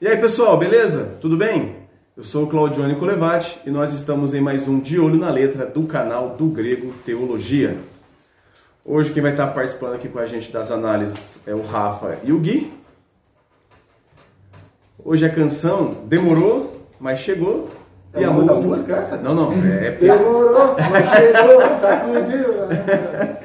E aí pessoal, beleza? Tudo bem? Eu sou o Claudione Colevati e nós estamos em mais um De Olho na Letra do canal do Grego Teologia. Hoje quem vai estar participando aqui com a gente das análises é o Rafa e o Gui. Hoje a canção demorou, mas chegou. É e a nome da música... música essa? Não, não, é, Demorou, mas chegou, sacudiu.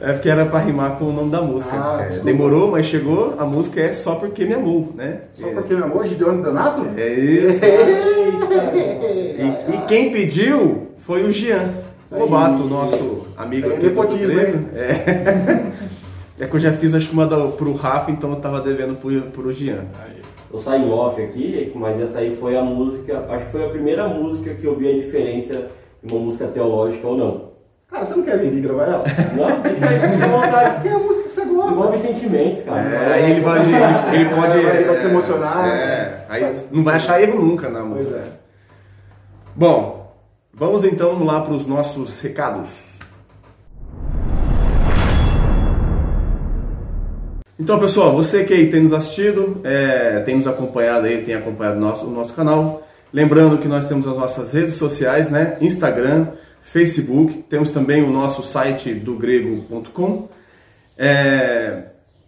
É porque era para rimar com o nome da música. Ah, É, demorou, mas chegou. A música é Só Porque Me Amou, né? Só porque meu amor, Gideone Donato? É isso. E, e quem pediu foi o Jean Lobato, nosso amigo É aqui do nepotismo, hein? É. é que eu já fiz acho que uma da, pro Rafa, então eu tava devendo pro, pro Jean. Eu saí em off aqui, mas essa aí foi a música, acho que foi a primeira música que eu vi a diferença de uma música teológica ou não. Cara, você não quer vir aqui gravar ela? Não, deixa aí, fica à vontade. Tem a música que você gosta. Envolve sentimentos, cara. É, aí ele pode. Ele pode É, ele vai se emocionar. É, aí não vai achar erro nunca na Pois música. é. Bom, vamos então lá para os nossos recados. Então, pessoal, você que aí tem nos assistido, é, tem nos acompanhado aí, tem acompanhado o nosso, o nosso canal. Lembrando que nós temos as nossas redes sociais, né? Instagram, Facebook, temos também o nosso site do grego.com. É,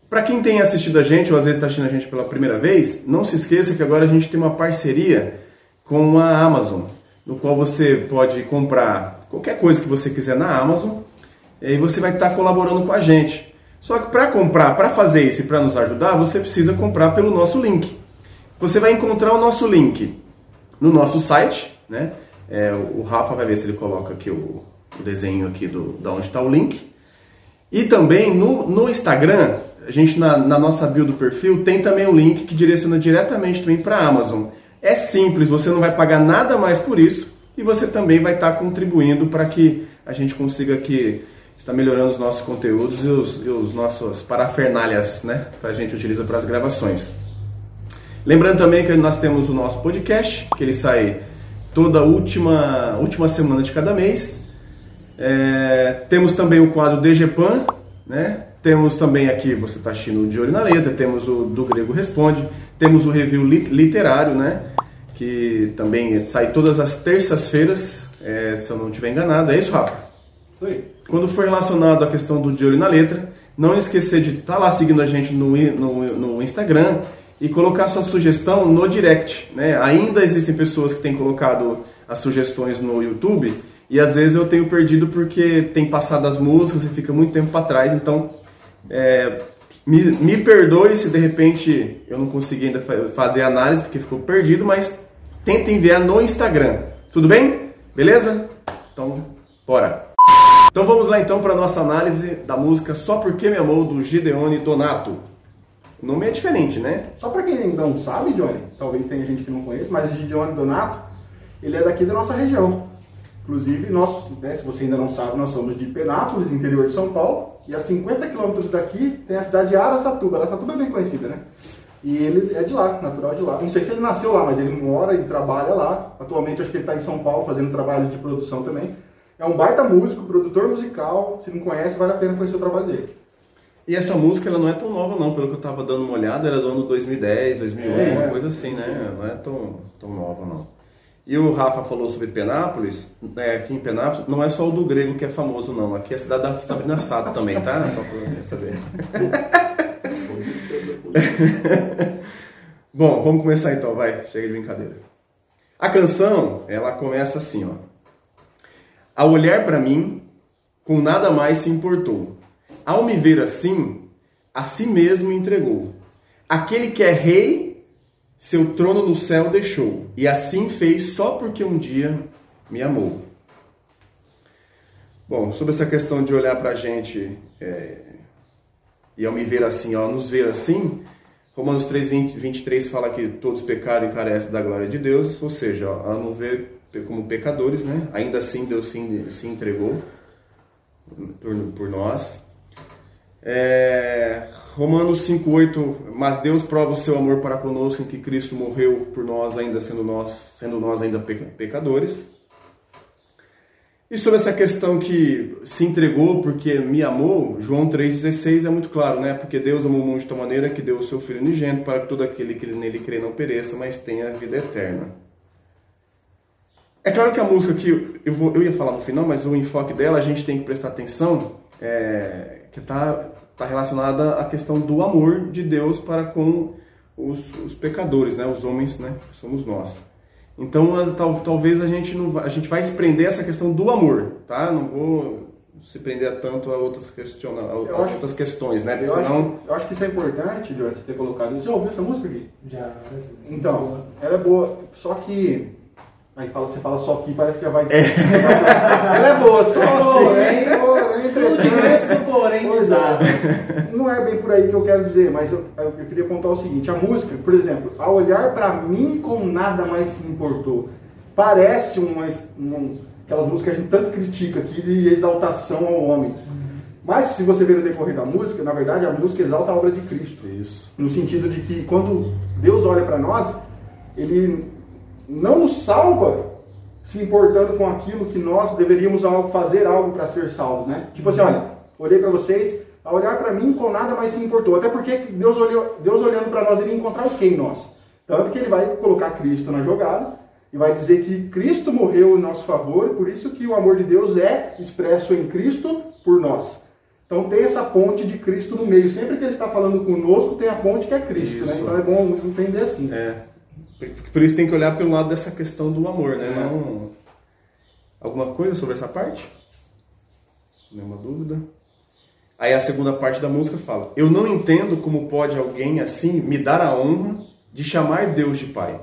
para quem tem assistido a gente, ou às vezes está assistindo a gente pela primeira vez, não se esqueça que agora a gente tem uma parceria com a Amazon, no qual você pode comprar qualquer coisa que você quiser na Amazon e você vai estar colaborando com a gente. Só que para comprar, para fazer isso e para nos ajudar, você precisa comprar pelo nosso link. Você vai encontrar o nosso link no nosso site, né? É, o Rafa vai ver se ele coloca aqui o, o desenho aqui do, da onde está o link. E também no, no Instagram, a gente na, na nossa bio do perfil tem também um link que direciona diretamente também para a Amazon. É simples, você não vai pagar nada mais por isso e você também vai estar contribuindo para que a gente consiga aqui estar melhorando os nossos conteúdos e os, e os nossos parafernálias, né, que a gente utiliza para as gravações. Lembrando também que nós temos o nosso podcast, que ele sai toda última última semana de cada mês. É, temos também o quadro DGPAN, né? Temos também aqui, você está assistindo o De Olho na Letra, temos o Do Grego Responde, temos o review lit- literário, né? Que também sai todas as terças-feiras, é, se eu não estiver enganado. É isso, Rafa? Aí. Quando for relacionado à questão do De Olho na Letra, não esquecer de estar lá seguindo a gente no, no, no Instagram e colocar sua sugestão no direct. Né? Ainda existem pessoas que têm colocado as sugestões no YouTube e às vezes eu tenho perdido porque tem passado as músicas e fica muito tempo para trás, então é, me, me perdoe se de repente eu não consegui ainda fa- fazer análise porque ficou perdido, mas tenta enviar no Instagram. Tudo bem? Beleza? Então, bora! Então vamos lá então para nossa análise da música Só Porque Me Amou, do Gideone Donato. O nome é diferente, né? Só pra quem não sabe, Johnny, talvez tenha gente que não conhece, mas o Gideone Donato, ele é daqui da nossa região. Inclusive, nós, né, se você ainda não sabe, nós somos de Penápolis, interior de São Paulo, e a 50 quilômetros daqui tem a cidade de Araçatuba. Araçatuba é bem conhecida, né? E ele é de lá, natural de lá. Não sei se ele nasceu lá, mas ele mora e trabalha lá. Atualmente acho que ele está em São Paulo fazendo trabalhos de produção também. É um baita músico, produtor musical. Se não conhece, vale a pena conhecer o trabalho dele. E essa música ela não é tão nova não, pelo que eu tava dando uma olhada, era do ano 2010, 2011, É, uma coisa assim, né? Não é tão, tão nova não. E o Rafa falou sobre Penápolis, né, aqui em Penápolis, não é só o do grego que é famoso não, aqui é a cidade da Sabrina Sato também, tá? Só pra você saber. Bom, vamos começar então, vai, chega de brincadeira. A canção, ela começa assim, ó. Ao olhar para mim, com nada mais se importou. Ao me ver assim, a si mesmo entregou. Aquele que é rei, seu trono no céu deixou, e assim fez só porque um dia me amou. Bom, sobre essa questão de olhar pra gente é, e ao me ver assim, ao nos ver assim, Romanos 3, 20, 23 fala que todos pecaram e carecem da glória de Deus, ou seja, ó, ao nos ver como pecadores, né? ainda assim Deus se, se entregou por, por nós. É, Romanos 5:8, mas Deus prova o seu amor para conosco em que Cristo morreu por nós ainda sendo nós, sendo nós ainda peca- pecadores. E sobre essa questão que se entregou porque me amou, João 3,16 é muito claro, né? Porque Deus amou o mundo de tal maneira que deu o seu Filho unigênito para que todo aquele que nele crê não pereça, mas tenha a vida eterna. É claro que a música que eu, vou, eu ia falar no final, mas o enfoque dela a gente tem que prestar atenção, é, que está tá relacionada à questão do amor de Deus para com os, os pecadores, né? Os homens, né? Que somos nós. Então, tal, talvez a gente não a gente vai se prender a essa questão do amor, tá? Não vou se prender tanto a outras, questiona, a, a acho, outras questões, né? eu, senão... acho, eu acho que isso é importante, Jorge, você ter colocado isso. Já ouviu essa música aqui? Já. Então, ela é boa. Só que Aí fala, você fala só aqui, parece que já vai. É. Ela é boa, só porém, porém, tudo do porém pesado. Não é bem por aí que eu quero dizer, mas eu, eu, queria apontar o seguinte: a música, por exemplo, ao olhar para mim como nada mais se importou, parece uma, uma, aquelas músicas que a gente tanto critica aqui de exaltação ao homem. Mas se você ver no decorrer da música, na verdade a música exalta a obra de Cristo. Isso. No sentido de que quando Deus olha para nós, ele não nos salva se importando com aquilo que nós deveríamos fazer algo para ser salvos, né? Tipo assim, olha, olhei para vocês, a olhar para mim com nada mais se importou. Até porque Deus, olhou, Deus olhando para nós, ele ia encontrar o que em nós? Tanto que ele vai colocar Cristo na jogada e vai dizer que Cristo morreu em nosso favor, por isso que o amor de Deus é expresso em Cristo por nós. Então tem essa ponte de Cristo no meio. Sempre que ele está falando conosco, tem a ponte que é Cristo, né? Então é bom entender assim. É. Por isso tem que olhar pelo lado dessa questão do amor, né? É. Não... Alguma coisa sobre essa parte? Nenhuma dúvida? Aí a segunda parte da música fala: Eu não entendo como pode alguém assim me dar a honra de chamar Deus de Pai.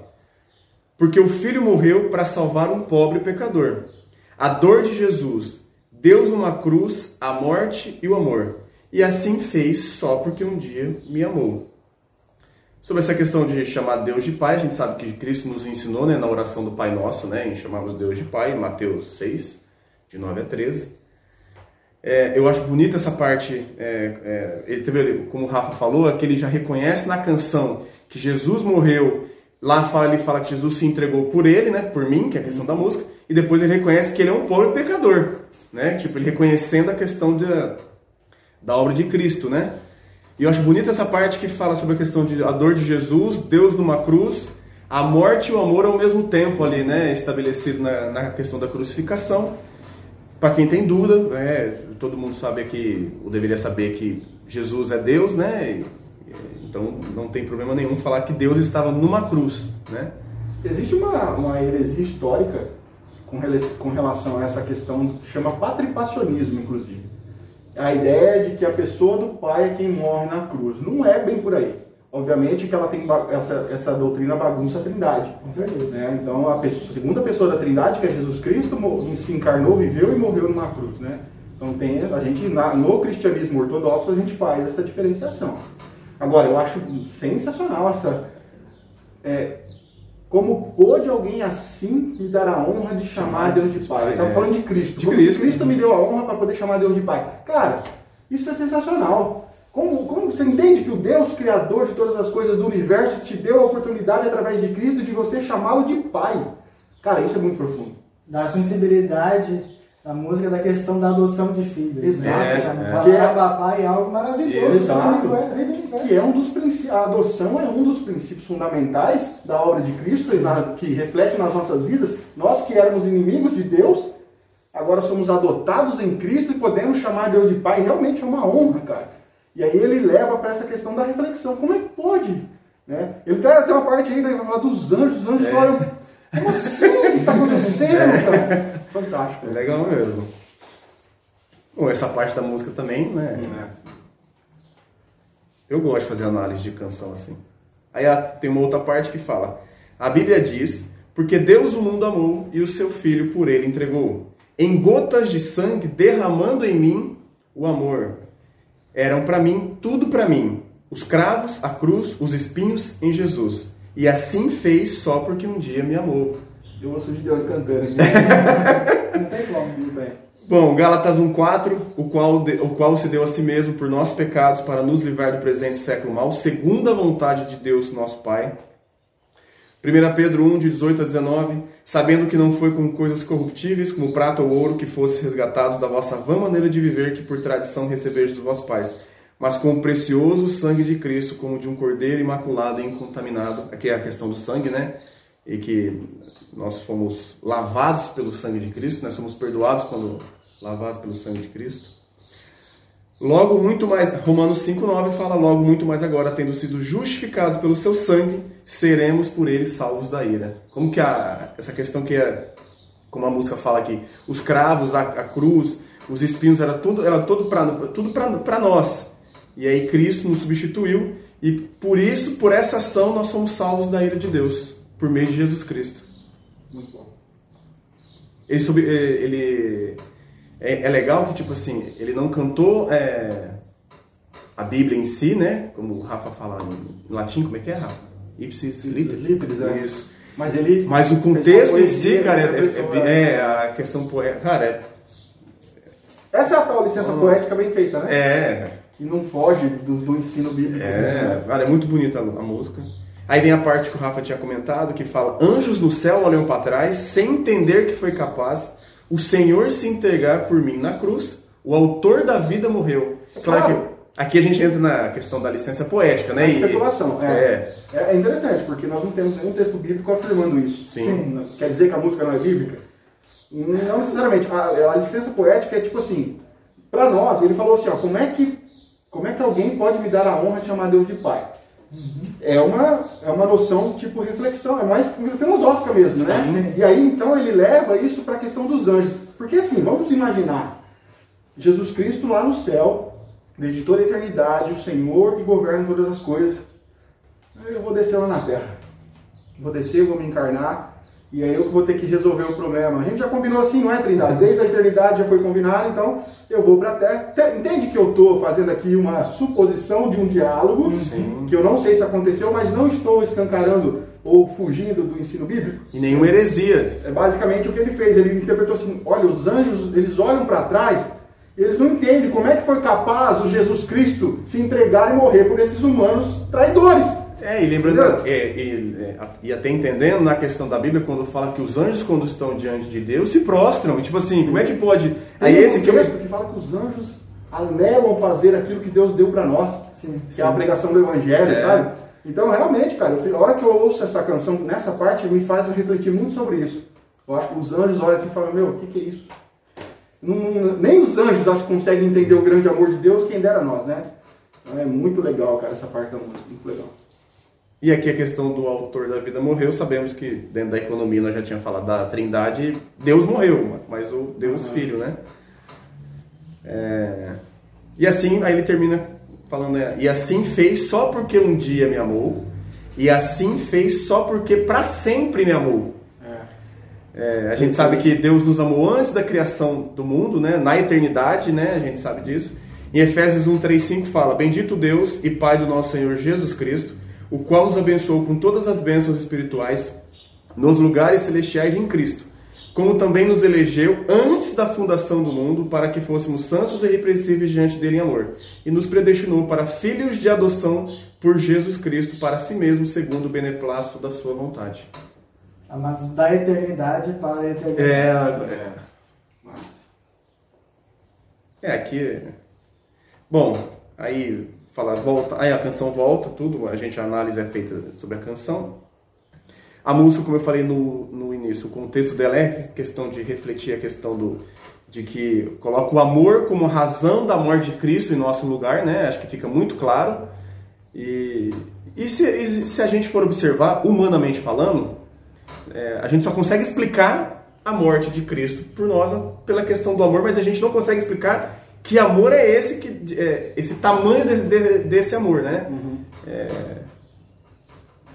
Porque o filho morreu para salvar um pobre pecador. A dor de Jesus, Deus numa cruz, a morte e o amor. E assim fez só porque um dia me amou. Sobre essa questão de chamar Deus de Pai, a gente sabe que Cristo nos ensinou né, na oração do Pai Nosso, né, em chamarmos Deus de Pai, Mateus 6, de 9 a 13. É, eu acho bonita essa parte, é, é, ele como o Rafa falou, é que ele já reconhece na canção que Jesus morreu, lá fala, ele fala que Jesus se entregou por ele, né, por mim, que é a questão da música, e depois ele reconhece que ele é um pobre pecador, né, tipo, ele reconhecendo a questão de, da obra de Cristo, né, e eu acho bonita essa parte que fala sobre a questão de a dor de Jesus, Deus numa cruz, a morte e o amor ao mesmo tempo ali, né? Estabelecido na, na questão da crucificação. Para quem tem dúvida, é, todo mundo sabe aqui, ou deveria saber que Jesus é Deus, né? Então não tem problema nenhum falar que Deus estava numa cruz, né? Existe uma, uma heresia histórica com, com relação a essa questão, chama patripassionismo, inclusive a ideia de que a pessoa do Pai é quem morre na cruz. Não é bem por aí. Obviamente que ela tem essa, essa doutrina bagunça a trindade. Com certeza. Né? Então, a pessoa, segunda pessoa da trindade, que é Jesus Cristo, se encarnou, viveu e morreu numa cruz. Né? Então, tem, a gente, na, no cristianismo ortodoxo, a gente faz essa diferenciação. Agora, eu acho sensacional essa... É, como pôde alguém assim me dar a honra de chamar Deus de Pai? Ele estava é. falando de Cristo. De Cristo. Cristo me deu a honra para poder chamar Deus de Pai. Cara, isso é sensacional. Como, como você entende que o Deus Criador de todas as coisas do universo te deu a oportunidade através de Cristo de você chamá-lo de Pai? Cara, isso é muito profundo. Da sensibilidade a música da questão da adoção de filhos. Exato. É, é. É, papai é algo maravilhoso. Exato. Que é um dos princípios, a adoção é um dos princípios fundamentais da obra de Cristo, que reflete nas nossas vidas. Nós que éramos inimigos de Deus, agora somos adotados em Cristo e podemos chamar Deus de Pai. Realmente é uma honra, cara. E aí ele leva para essa questão da reflexão. Como é que pode? Né? Ele tem, tem uma parte aí, né, que vai falar dos anjos. Os anjos é. olham, como assim? O que está acontecendo, cara? Fantástico. É legal mesmo. Bom, essa parte da música também, né? Eu gosto de fazer análise de canção assim. Aí tem uma outra parte que fala: A Bíblia diz, porque Deus o mundo amou e o seu filho por ele entregou. Em gotas de sangue derramando em mim o amor. Eram para mim tudo para mim. Os cravos, a cruz, os espinhos em Jesus. E assim fez só porque um dia me amou. Eu vou surgir de olho cantando aqui. não tem como, não tem. Bom, Gálatas 1,4, o qual, o qual se deu a si mesmo por nossos pecados para nos livrar do presente século mal, segundo a vontade de Deus, nosso Pai, 1 Pedro 1, de 18 a 19, sabendo que não foi com coisas corruptíveis, como prata ou ouro, que fosse resgatados da vossa vã maneira de viver, que por tradição recebeis dos vossos pais, mas com o precioso sangue de Cristo, como de um cordeiro imaculado e incontaminado. Aqui é a questão do sangue, né? E que nós fomos lavados pelo sangue de Cristo, nós somos perdoados quando lavados pelo sangue de Cristo. Logo muito mais, Romanos 5:9 fala logo muito mais agora, tendo sido justificados pelo seu sangue, seremos por ele salvos da ira. Como que a, essa questão que é, como a música fala aqui, os cravos, a, a cruz, os espinhos era tudo, era tudo para tudo para nós. E aí Cristo nos substituiu e por isso, por essa ação, nós somos salvos da ira de Deus por meio de Jesus Cristo. Muito bom. Ele, ele é, é, legal que, tipo assim, ele não cantou é, a Bíblia em si, né? Como o Rafa fala em latim, como é que é, Rafa? Ipsis literis, é. Isso. Mas ele. Mas o contexto em si, cara, é, é, é, é a questão poética. Cara, é. Essa é a tal licença ah. poética bem feita, né? É. Que não foge do, do ensino bíblico. É, né? cara, é muito bonita a, a música. Aí vem a parte que o Rafa tinha comentado, que fala: Anjos no céu olham para trás, sem entender que foi capaz o Senhor se entregar por mim na cruz, o autor da vida morreu. Claro, claro que aqui a gente entra na questão da licença poética, né? A especulação, e, é. é. É interessante, porque nós não temos nenhum texto bíblico afirmando isso. Sim. Sim. Quer dizer que a música não é bíblica? Não necessariamente. A, a licença poética é tipo assim, para nós, ele falou assim, ó, como é que como é que alguém pode me dar a honra de chamar Deus de pai? Uhum. É, uma, é uma noção tipo reflexão, é mais filosófica mesmo, né? Sim. E aí então ele leva isso para a questão dos anjos. Porque assim, vamos imaginar Jesus Cristo lá no céu, desde toda a eternidade, o Senhor que governa todas as coisas. Eu vou descer lá na terra. Vou descer, vou me encarnar e aí eu vou ter que resolver o problema. A gente já combinou assim, não é, Trindade? Desde a eternidade já foi combinado, então eu vou para a Terra. Entende que eu estou fazendo aqui uma suposição de um diálogo, Sim. que eu não sei se aconteceu, mas não estou escancarando ou fugindo do ensino bíblico. E nenhuma heresia. É basicamente o que ele fez. Ele interpretou assim: olha, os anjos, eles olham para trás, eles não entendem como é que foi capaz o Jesus Cristo se entregar e morrer por esses humanos traidores. É, e lembrando, é, e, é, e, até entendendo na questão da Bíblia, quando fala que os anjos, quando estão diante de Deus, se prostram. E tipo assim, como é que pode. Aí esse que, texto que fala que os anjos anelam fazer aquilo que Deus deu para nós, sim, que sim. é a pregação do Evangelho, é. sabe? Então, realmente, cara, a hora que eu ouço essa canção nessa parte, me faz refletir muito sobre isso. Eu acho que os anjos olham assim e falam: Meu, o que, que é isso? Não, nem os anjos acho que conseguem entender o grande amor de Deus, quem dera nós, né? Então, é muito legal, cara, essa parte da música, muito legal. E aqui a questão do autor da vida morreu, sabemos que dentro da economia nós já tínhamos falado da trindade, Deus morreu, mas o Deus uhum. Filho, né? É... E assim, aí ele termina falando, né? e assim fez só porque um dia me amou, e assim fez só porque para sempre me amou. É, a gente sabe que Deus nos amou antes da criação do mundo, né? na eternidade, né? a gente sabe disso. Em Efésios 1, 3, 5 fala: Bendito Deus e Pai do nosso Senhor Jesus Cristo o qual os abençoou com todas as bênçãos espirituais nos lugares celestiais em Cristo, como também nos elegeu antes da fundação do mundo para que fôssemos santos e irrepreensíveis diante dele em amor, e nos predestinou para filhos de adoção por Jesus Cristo para si mesmo, segundo o beneplácito da sua vontade. Amados da eternidade para a eternidade. É, é. É, aqui. Bom, aí falar, volta, aí a canção volta, tudo, a gente a análise é feita sobre a canção. A música, como eu falei no, no início, o contexto dela é questão de refletir a questão do de que coloca o amor como razão da morte de Cristo em nosso lugar, né? Acho que fica muito claro. E, e, se, e se a gente for observar, humanamente falando, é, a gente só consegue explicar a morte de Cristo por nós pela questão do amor, mas a gente não consegue explicar que amor é esse, que, é, esse tamanho de, desse amor, né? Uhum. É,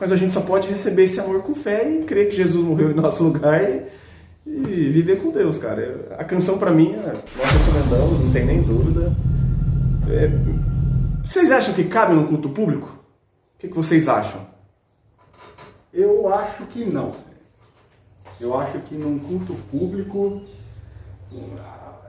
mas a gente só pode receber esse amor com fé e crer que Jesus morreu em nosso lugar e, e viver com Deus, cara. A canção para mim, é, nós recomendamos, não tem nem dúvida. É, vocês acham que cabe no culto público? O que, que vocês acham? Eu acho que não. Eu acho que num culto público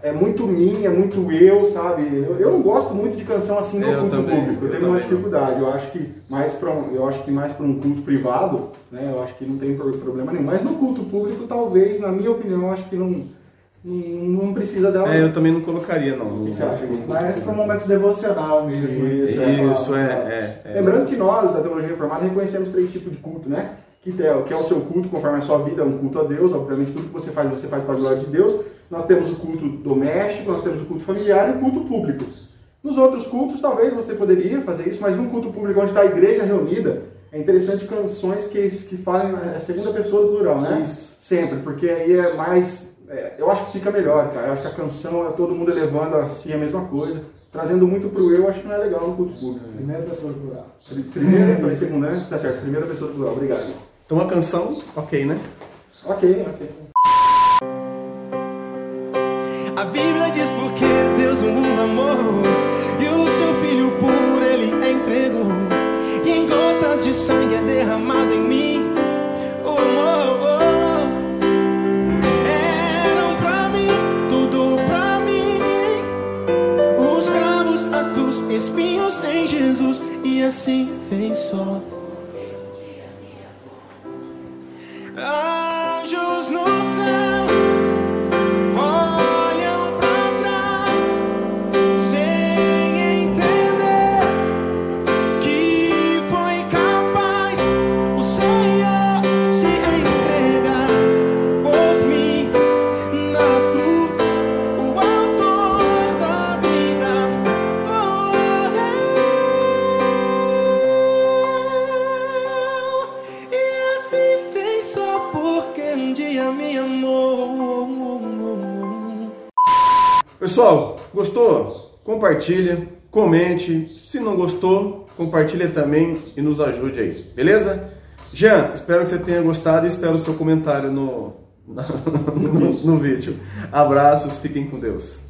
é muito mim, é muito eu, sabe? Eu, eu não gosto muito de canção assim no Eu culto também, público. Eu, eu tenho uma dificuldade. Eu acho que mais para um, eu acho que mais para um culto privado, né? Eu acho que não tem pro- problema nenhum. Mas no culto público, talvez, na minha opinião, eu acho que não não, não precisa dela. É, eu também não colocaria, não. O que você acha, Gui? Mais para um momento devocional mesmo. Isso, Isso, é, é, é. Lembrando que nós, da Teologia Reformada, reconhecemos três tipos de culto, né? Que é, que é o seu culto conforme a sua vida, um culto a Deus. Obviamente, tudo que você faz, você faz para a glória de Deus. Nós temos o culto doméstico, nós temos o culto familiar e o culto público. Nos outros cultos, talvez você poderia fazer isso, mas num culto público onde está a igreja reunida, é interessante canções que, que falem a segunda pessoa do plural, né? Isso. Sempre, porque aí é mais. é, eu acho que fica melhor, cara. Eu acho que a canção é todo mundo elevando a si a mesma coisa. Trazendo muito pro eu, acho que não é legal no culto público. Primeira pessoa do plural. Primeira, falei segunda, né? Tá certo, primeira pessoa do plural, obrigado. Então a canção, ok, né? Ok, ok. A Bíblia diz porque Deus o mundo amou e o seu filho por ele entregou. E em gotas de sangue é derramado em mim o amor. Eram pra mim, tudo pra mim. Os cravos, a cruz, espinhos em Jesus e assim fez só. Pessoal, gostou? Compartilha, comente. Se não gostou, compartilha também e nos ajude aí, beleza? Jean, espero que você tenha gostado e espero o seu comentário no, no, no vídeo. Abraços, fiquem com Deus.